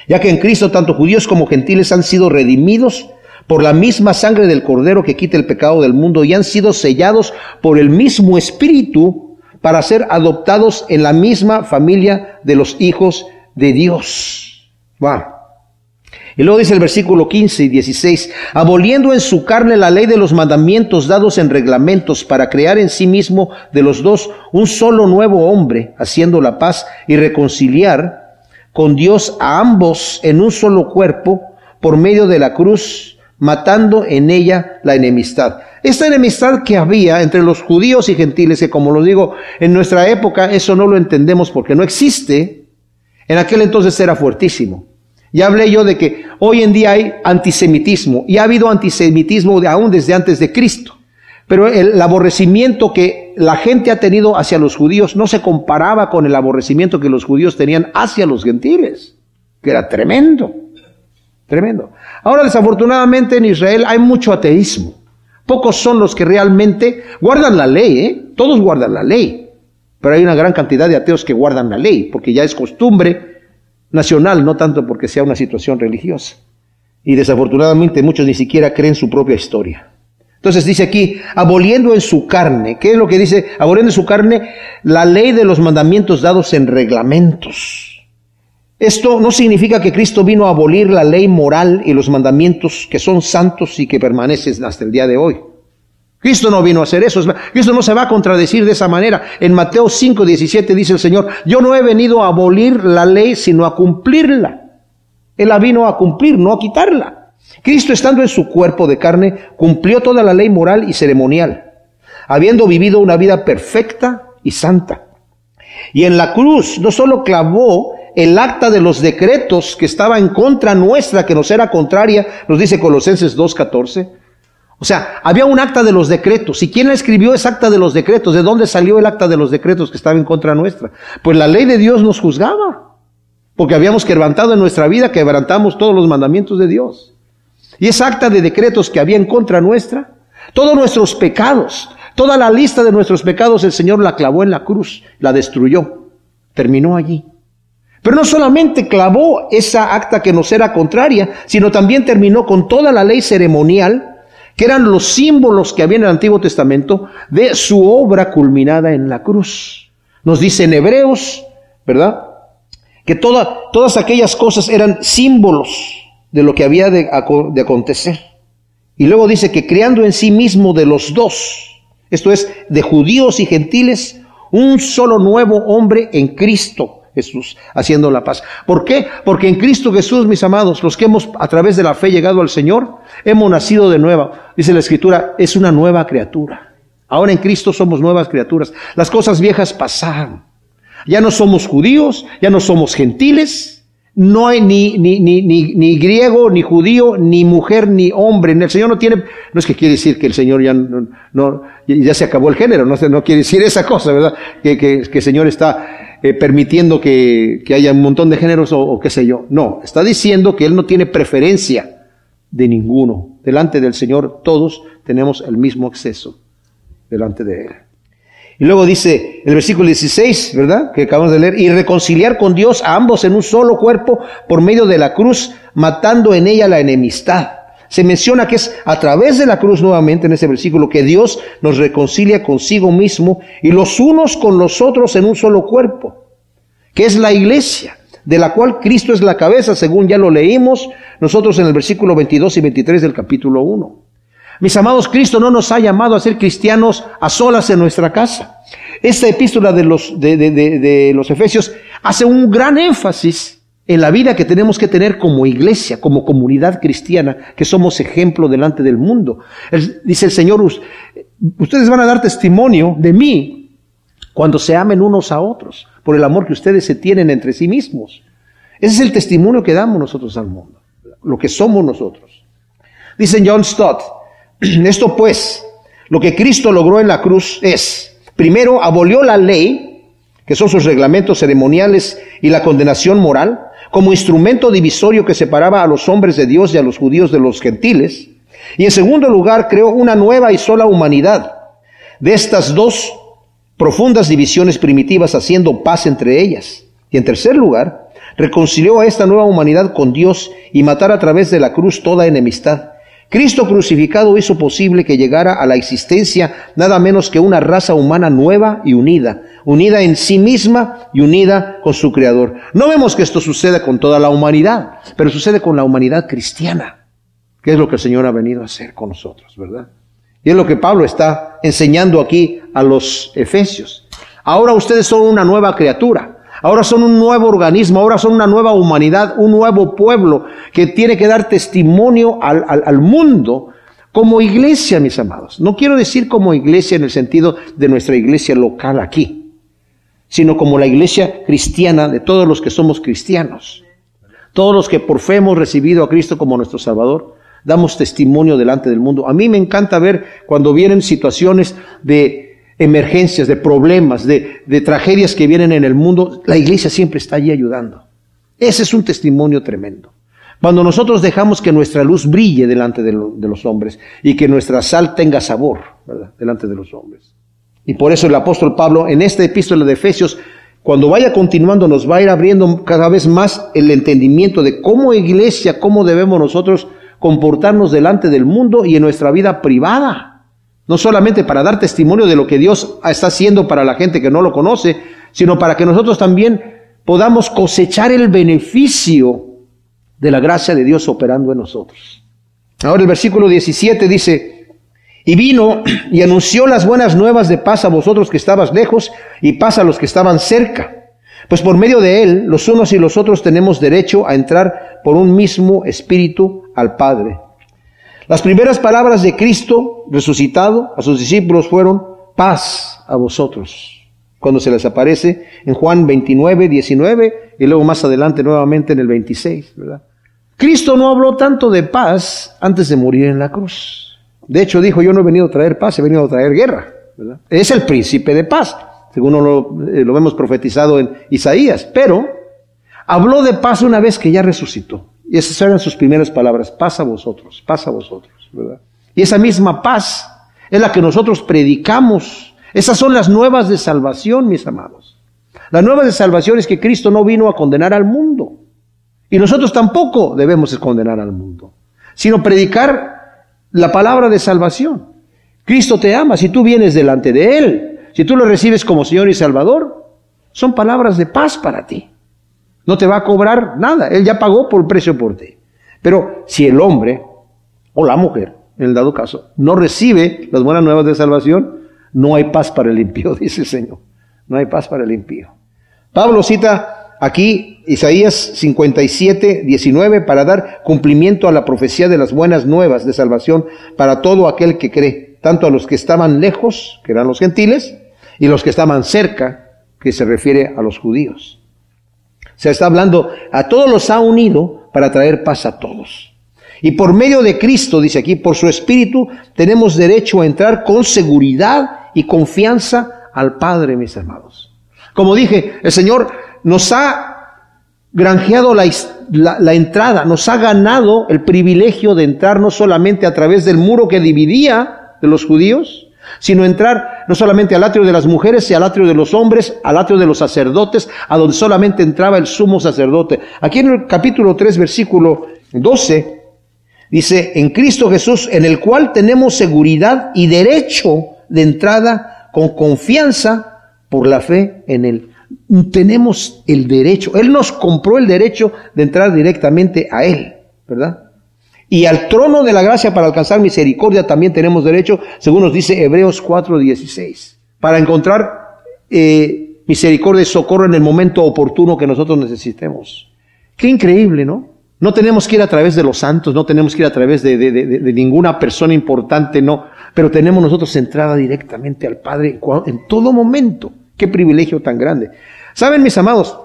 ya que en Cristo tanto judíos como gentiles han sido redimidos por la misma sangre del Cordero que quita el pecado del mundo y han sido sellados por el mismo Espíritu para ser adoptados en la misma familia de los hijos de Dios. Y luego dice el versículo 15 y 16, aboliendo en su carne la ley de los mandamientos dados en reglamentos para crear en sí mismo de los dos un solo nuevo hombre, haciendo la paz y reconciliar con Dios a ambos en un solo cuerpo por medio de la cruz, matando en ella la enemistad. Esta enemistad que había entre los judíos y gentiles, que como lo digo, en nuestra época eso no lo entendemos porque no existe, en aquel entonces era fuertísimo. Ya hablé yo de que hoy en día hay antisemitismo y ha habido antisemitismo aún desde antes de Cristo. Pero el aborrecimiento que la gente ha tenido hacia los judíos no se comparaba con el aborrecimiento que los judíos tenían hacia los gentiles, que era tremendo, tremendo. Ahora desafortunadamente en Israel hay mucho ateísmo. Pocos son los que realmente guardan la ley, ¿eh? todos guardan la ley, pero hay una gran cantidad de ateos que guardan la ley, porque ya es costumbre nacional, no tanto porque sea una situación religiosa. Y desafortunadamente muchos ni siquiera creen su propia historia. Entonces dice aquí, aboliendo en su carne, ¿qué es lo que dice? Aboliendo en su carne la ley de los mandamientos dados en reglamentos. Esto no significa que Cristo vino a abolir la ley moral y los mandamientos que son santos y que permanecen hasta el día de hoy. Cristo no vino a hacer eso. Cristo no se va a contradecir de esa manera. En Mateo 5, 17 dice el Señor, yo no he venido a abolir la ley, sino a cumplirla. Él la vino a cumplir, no a quitarla. Cristo estando en su cuerpo de carne, cumplió toda la ley moral y ceremonial, habiendo vivido una vida perfecta y santa. Y en la cruz no solo clavó el acta de los decretos que estaba en contra nuestra, que nos era contraria, nos dice Colosenses 2.14, o sea, había un acta de los decretos. ¿Y quién escribió ese acta de los decretos? ¿De dónde salió el acta de los decretos que estaba en contra nuestra? Pues la ley de Dios nos juzgaba. Porque habíamos quebrantado en nuestra vida, quebrantamos todos los mandamientos de Dios. Y esa acta de decretos que había en contra nuestra, todos nuestros pecados, toda la lista de nuestros pecados, el Señor la clavó en la cruz, la destruyó. Terminó allí. Pero no solamente clavó esa acta que nos era contraria, sino también terminó con toda la ley ceremonial que eran los símbolos que había en el Antiguo Testamento de su obra culminada en la cruz. Nos dice en Hebreos, ¿verdad? Que todas aquellas cosas eran símbolos de lo que había de, de acontecer. Y luego dice que creando en sí mismo de los dos, esto es, de judíos y gentiles, un solo nuevo hombre en Cristo Jesús, haciendo la paz. ¿Por qué? Porque en Cristo Jesús, mis amados, los que hemos a través de la fe llegado al Señor, hemos nacido de nuevo. Dice la Escritura, es una nueva criatura. Ahora en Cristo somos nuevas criaturas. Las cosas viejas pasaron. Ya no somos judíos, ya no somos gentiles, no hay ni, ni, ni, ni, griego, ni judío, ni mujer, ni hombre. El Señor no tiene, no es que quiere decir que el Señor ya no, ya se acabó el género, no, no quiere decir esa cosa, ¿verdad? Que, que, que el Señor está eh, permitiendo que, haya un montón de géneros o, qué sé yo. No, está diciendo que Él no tiene preferencia de ninguno. Delante del Señor todos tenemos el mismo acceso delante de Él. Y luego dice el versículo 16, ¿verdad? Que acabamos de leer, y reconciliar con Dios a ambos en un solo cuerpo por medio de la cruz, matando en ella la enemistad. Se menciona que es a través de la cruz nuevamente en ese versículo que Dios nos reconcilia consigo mismo y los unos con los otros en un solo cuerpo, que es la iglesia, de la cual Cristo es la cabeza, según ya lo leímos nosotros en el versículo 22 y 23 del capítulo 1. Mis amados, Cristo no nos ha llamado a ser cristianos a solas en nuestra casa. Esta epístola de los, de, de, de los Efesios hace un gran énfasis en la vida que tenemos que tener como iglesia, como comunidad cristiana, que somos ejemplo delante del mundo. dice el Señor, ustedes van a dar testimonio de mí cuando se amen unos a otros, por el amor que ustedes se tienen entre sí mismos. Ese es el testimonio que damos nosotros al mundo, lo que somos nosotros. Dice John Stott, (clears throat) esto pues, lo que Cristo logró en la cruz es, primero abolió la ley, que son sus reglamentos ceremoniales y la condenación moral, como instrumento divisorio que separaba a los hombres de Dios y a los judíos de los gentiles. Y en segundo lugar, creó una nueva y sola humanidad de estas dos profundas divisiones primitivas, haciendo paz entre ellas. Y en tercer lugar, reconcilió a esta nueva humanidad con Dios y matar a través de la cruz toda enemistad. Cristo crucificado hizo posible que llegara a la existencia nada menos que una raza humana nueva y unida, unida en sí misma y unida con su Creador. No vemos que esto suceda con toda la humanidad, pero sucede con la humanidad cristiana, que es lo que el Señor ha venido a hacer con nosotros, ¿verdad? Y es lo que Pablo está enseñando aquí a los efesios. Ahora ustedes son una nueva criatura. Ahora son un nuevo organismo, ahora son una nueva humanidad, un nuevo pueblo que tiene que dar testimonio al, al, mundo como iglesia, mis amados. No quiero decir como iglesia en el sentido de nuestra iglesia local aquí, sino como la iglesia cristiana de todos los que somos cristianos. Todos los que por fe hemos recibido a Cristo como nuestro Salvador, damos testimonio delante del mundo. A mí me encanta ver cuando vienen situaciones de emergencias, de problemas, de, tragedias que vienen en el mundo, la iglesia siempre está allí ayudando. Ese es un testimonio tremendo. Cuando nosotros dejamos que nuestra luz brille delante de, los hombres y que nuestra sal tenga sabor delante de los hombres. Y por eso el apóstol Pablo en esta epístola de Efesios, cuando vaya continuando, nos va a ir abriendo cada vez más el entendimiento de cómo iglesia, cómo debemos nosotros comportarnos delante del mundo y en nuestra vida privada. No solamente para dar testimonio de lo que Dios está haciendo para la gente que no lo conoce, sino para que nosotros también podamos cosechar el beneficio de la gracia de Dios operando en nosotros. Ahora el versículo 17 dice, y vino y anunció las buenas nuevas de paz a vosotros que estabas lejos y paz a los que estaban cerca. Pues por medio de él, los unos y los otros tenemos derecho a entrar por un mismo espíritu al Padre. Las primeras palabras de Cristo resucitado a sus discípulos fueron paz a vosotros. Cuando se les aparece en Juan 29, 19 y luego más adelante nuevamente en el 26, ¿verdad? Cristo no habló tanto de paz antes de morir en la cruz. De hecho dijo, yo no he venido a traer paz, he venido a traer guerra. Es el príncipe de paz, según lo, eh, lo vemos profetizado en Isaías. Pero habló de paz una vez que ya resucitó. Y esas eran sus primeras palabras, paz a vosotros, paz a vosotros. Y esa misma paz es la que nosotros predicamos. Esas son las nuevas de salvación, mis amados. Las nuevas de salvación es que Cristo no vino a condenar al mundo. Y nosotros tampoco debemos condenar al mundo, sino predicar la palabra de salvación. Cristo te ama si tú vienes delante de Él, si tú lo recibes como Señor y Salvador, son palabras de paz para ti. No te va a cobrar nada. Él ya pagó por el precio por ti. Pero si el hombre o la mujer, en el dado caso, no recibe las buenas nuevas de salvación, no hay paz para el impío, (laughs) dice el Señor. No hay paz para el impío. Pablo cita aquí Isaías 57, 19 para dar cumplimiento a la profecía de las buenas nuevas de salvación para todo aquel que cree, tanto a los que estaban lejos, que eran los gentiles, y los que estaban cerca, que se refiere a los judíos. Se está hablando, a todos los ha unido para traer paz a todos. Y por medio de Cristo, dice aquí, por su Espíritu, tenemos derecho a entrar con seguridad y confianza al Padre, mis hermanos. Como dije, el Señor nos ha granjeado la, entrada, nos ha ganado el privilegio de entrar no solamente a través del muro que dividía de los judíos, sino entrar no solamente al atrio de las mujeres, sino al atrio de los hombres, al atrio de los sacerdotes, a donde solamente entraba el sumo sacerdote. Aquí en el capítulo 3, versículo 12, dice, en Cristo Jesús, en el cual tenemos seguridad y derecho de entrada con confianza por la fe en Él. Tenemos el derecho, Él nos compró el derecho de entrar directamente a Él, ¿verdad? Y al trono de la gracia para alcanzar misericordia también tenemos derecho, según nos dice Hebreos 4:16, para encontrar eh, misericordia y socorro en el momento oportuno que nosotros necesitemos. Qué increíble, ¿no? No tenemos que ir a través de los santos, no tenemos que ir a través de, de ninguna persona importante, no, pero tenemos nosotros entrada directamente al Padre en todo momento. Qué privilegio tan grande. Saben, mis amados,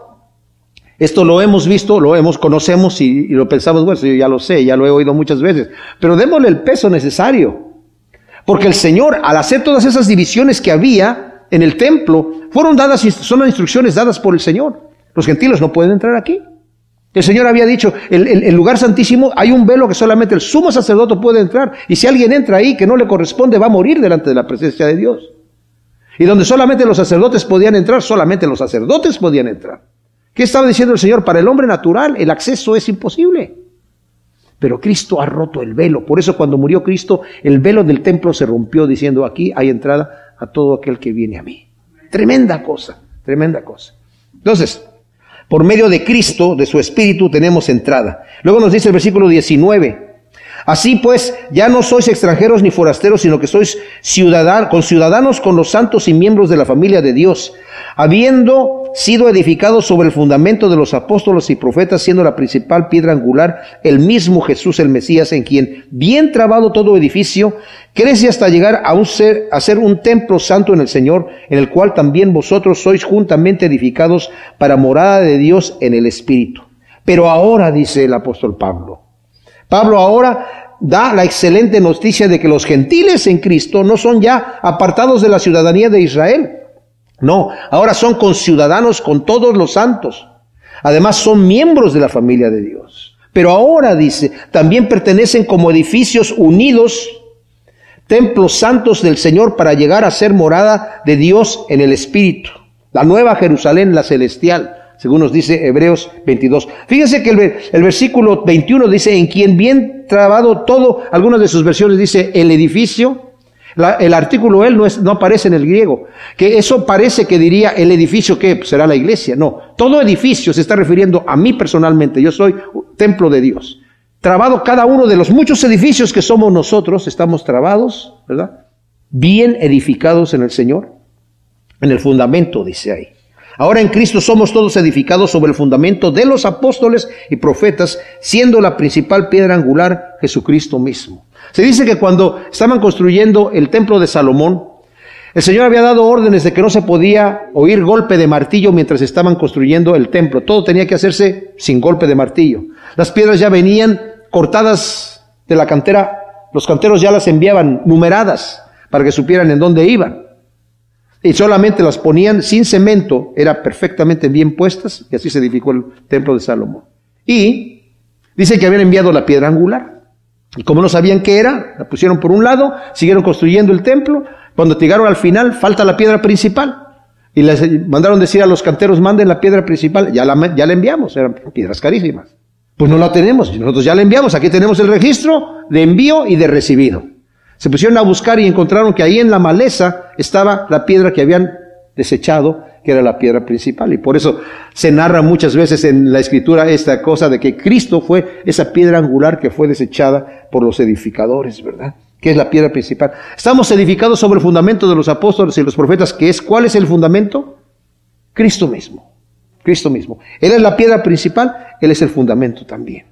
esto lo hemos visto, lo hemos, conocemos y, lo pensamos, bueno, yo ya lo sé, ya lo he oído muchas veces, pero démosle el peso necesario. Porque el Señor, al hacer todas esas divisiones que había en el templo, fueron dadas, son instrucciones dadas por el Señor. Los gentiles no pueden entrar aquí. El Señor había dicho, el, el, lugar santísimo hay un velo que solamente el sumo sacerdote puede entrar. Y si alguien entra ahí que no le corresponde, va a morir delante de la presencia de Dios. Y donde solamente los sacerdotes podían entrar, solamente los sacerdotes podían entrar. ¿Qué estaba diciendo el Señor? Para el hombre natural el acceso es imposible. Pero Cristo ha roto el velo. Por eso cuando murió Cristo, el velo del templo se rompió diciendo, aquí hay entrada a todo aquel que viene a mí. Tremenda cosa, tremenda cosa. Entonces, por medio de Cristo, de su Espíritu, tenemos entrada. Luego nos dice el versículo 19, Así pues, ya no sois extranjeros ni forasteros, sino que sois ciudadanos, con ciudadanos con los santos y miembros de la familia de Dios, habiendo sido edificados sobre el fundamento de los apóstoles y profetas, siendo la principal piedra angular el mismo Jesús el Mesías, en quien, bien trabado todo edificio, crece hasta llegar a, un ser, a ser un templo santo en el Señor, en el cual también vosotros sois juntamente edificados para morada de Dios en el Espíritu. Pero ahora, dice el apóstol Pablo, Pablo ahora da la excelente noticia de que los gentiles en Cristo no son ya apartados de la ciudadanía de Israel. No, ahora son conciudadanos con todos los santos. Además son miembros de la familia de Dios. Pero ahora dice, también pertenecen como edificios unidos, templos santos del Señor para llegar a ser morada de Dios en el Espíritu. La nueva Jerusalén, la celestial según nos dice Hebreos 22. Fíjense que el, versículo 21 dice, en quien bien trabado todo, algunas de sus versiones dice el edificio, el artículo él no, es, no aparece en el griego, que eso parece que diría el edificio que pues, será la iglesia, no, todo edificio se está refiriendo a mí personalmente, yo soy templo de Dios. Trabado cada uno de los muchos edificios que somos nosotros, estamos trabados, ¿verdad? Bien edificados en el Señor, en el fundamento, dice ahí. Ahora en Cristo somos todos edificados sobre el fundamento de los apóstoles y profetas, siendo la principal piedra angular Jesucristo mismo. Se dice que cuando estaban construyendo el templo de Salomón, el Señor había dado órdenes de que no se podía oír golpe de martillo mientras estaban construyendo el templo. Todo tenía que hacerse sin golpe de martillo. Las piedras ya venían cortadas de la cantera, los canteros ya las enviaban numeradas para que supieran en dónde iban y solamente las ponían sin cemento, eran perfectamente bien puestas, y así se edificó el templo de Salomón. Y dice que habían enviado la piedra angular. Y como no sabían qué era, la pusieron por un lado, siguieron construyendo el templo. Cuando llegaron al final, falta la piedra principal. Y les mandaron decir a los canteros, manden la piedra principal. Ya la, ya la enviamos, eran piedras carísimas. Pues no la tenemos, nosotros ya la enviamos. Aquí tenemos el registro de envío y de recibido. Se pusieron a buscar y encontraron que ahí en la maleza estaba la piedra que habían desechado, que era la piedra principal. Y por eso se narra muchas veces en la escritura esta cosa de que Cristo fue esa piedra angular que fue desechada por los edificadores, ¿verdad? Que es la piedra principal. Estamos edificados sobre el fundamento de los apóstoles y los profetas, que es, ¿cuál es el fundamento? Cristo mismo. Cristo mismo. Él es la piedra principal, Él es el fundamento también.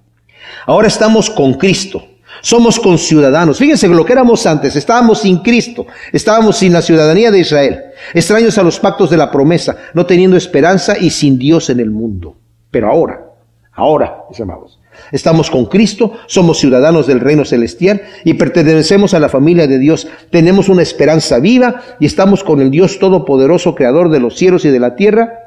Ahora estamos con Cristo. Somos conciudadanos. Fíjense lo que éramos antes. Estábamos sin Cristo. Estábamos sin la ciudadanía de Israel. Extraños a los pactos de la promesa. No teniendo esperanza y sin Dios en el mundo. Pero ahora, ahora, mis amados, estamos con Cristo. Somos ciudadanos del reino celestial y pertenecemos a la familia de Dios. Tenemos una esperanza viva y estamos con el Dios todopoderoso, creador de los cielos y de la tierra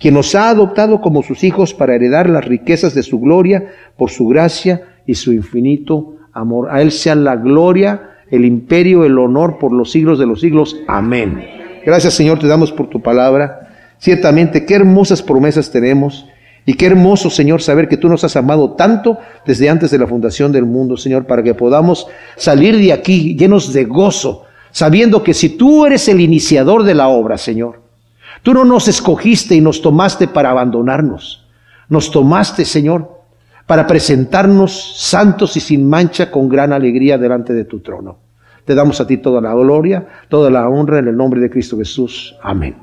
quien nos ha adoptado como sus hijos para heredar las riquezas de su gloria por su gracia y su infinito amor. A Él sea la gloria, el imperio, el honor por los siglos de los siglos. Amén. Gracias Señor, te damos por tu palabra. Ciertamente, qué hermosas promesas tenemos. Y qué hermoso, Señor, saber que tú nos has amado tanto desde antes de la fundación del mundo, Señor, para que podamos salir de aquí llenos de gozo, sabiendo que si tú eres el iniciador de la obra, Señor, tú no nos escogiste y nos tomaste para abandonarnos. Nos tomaste, Señor, para presentarnos santos y sin mancha con gran alegría delante de tu trono. Te damos a ti toda la gloria, toda la honra en el nombre de Cristo Jesús. Amén.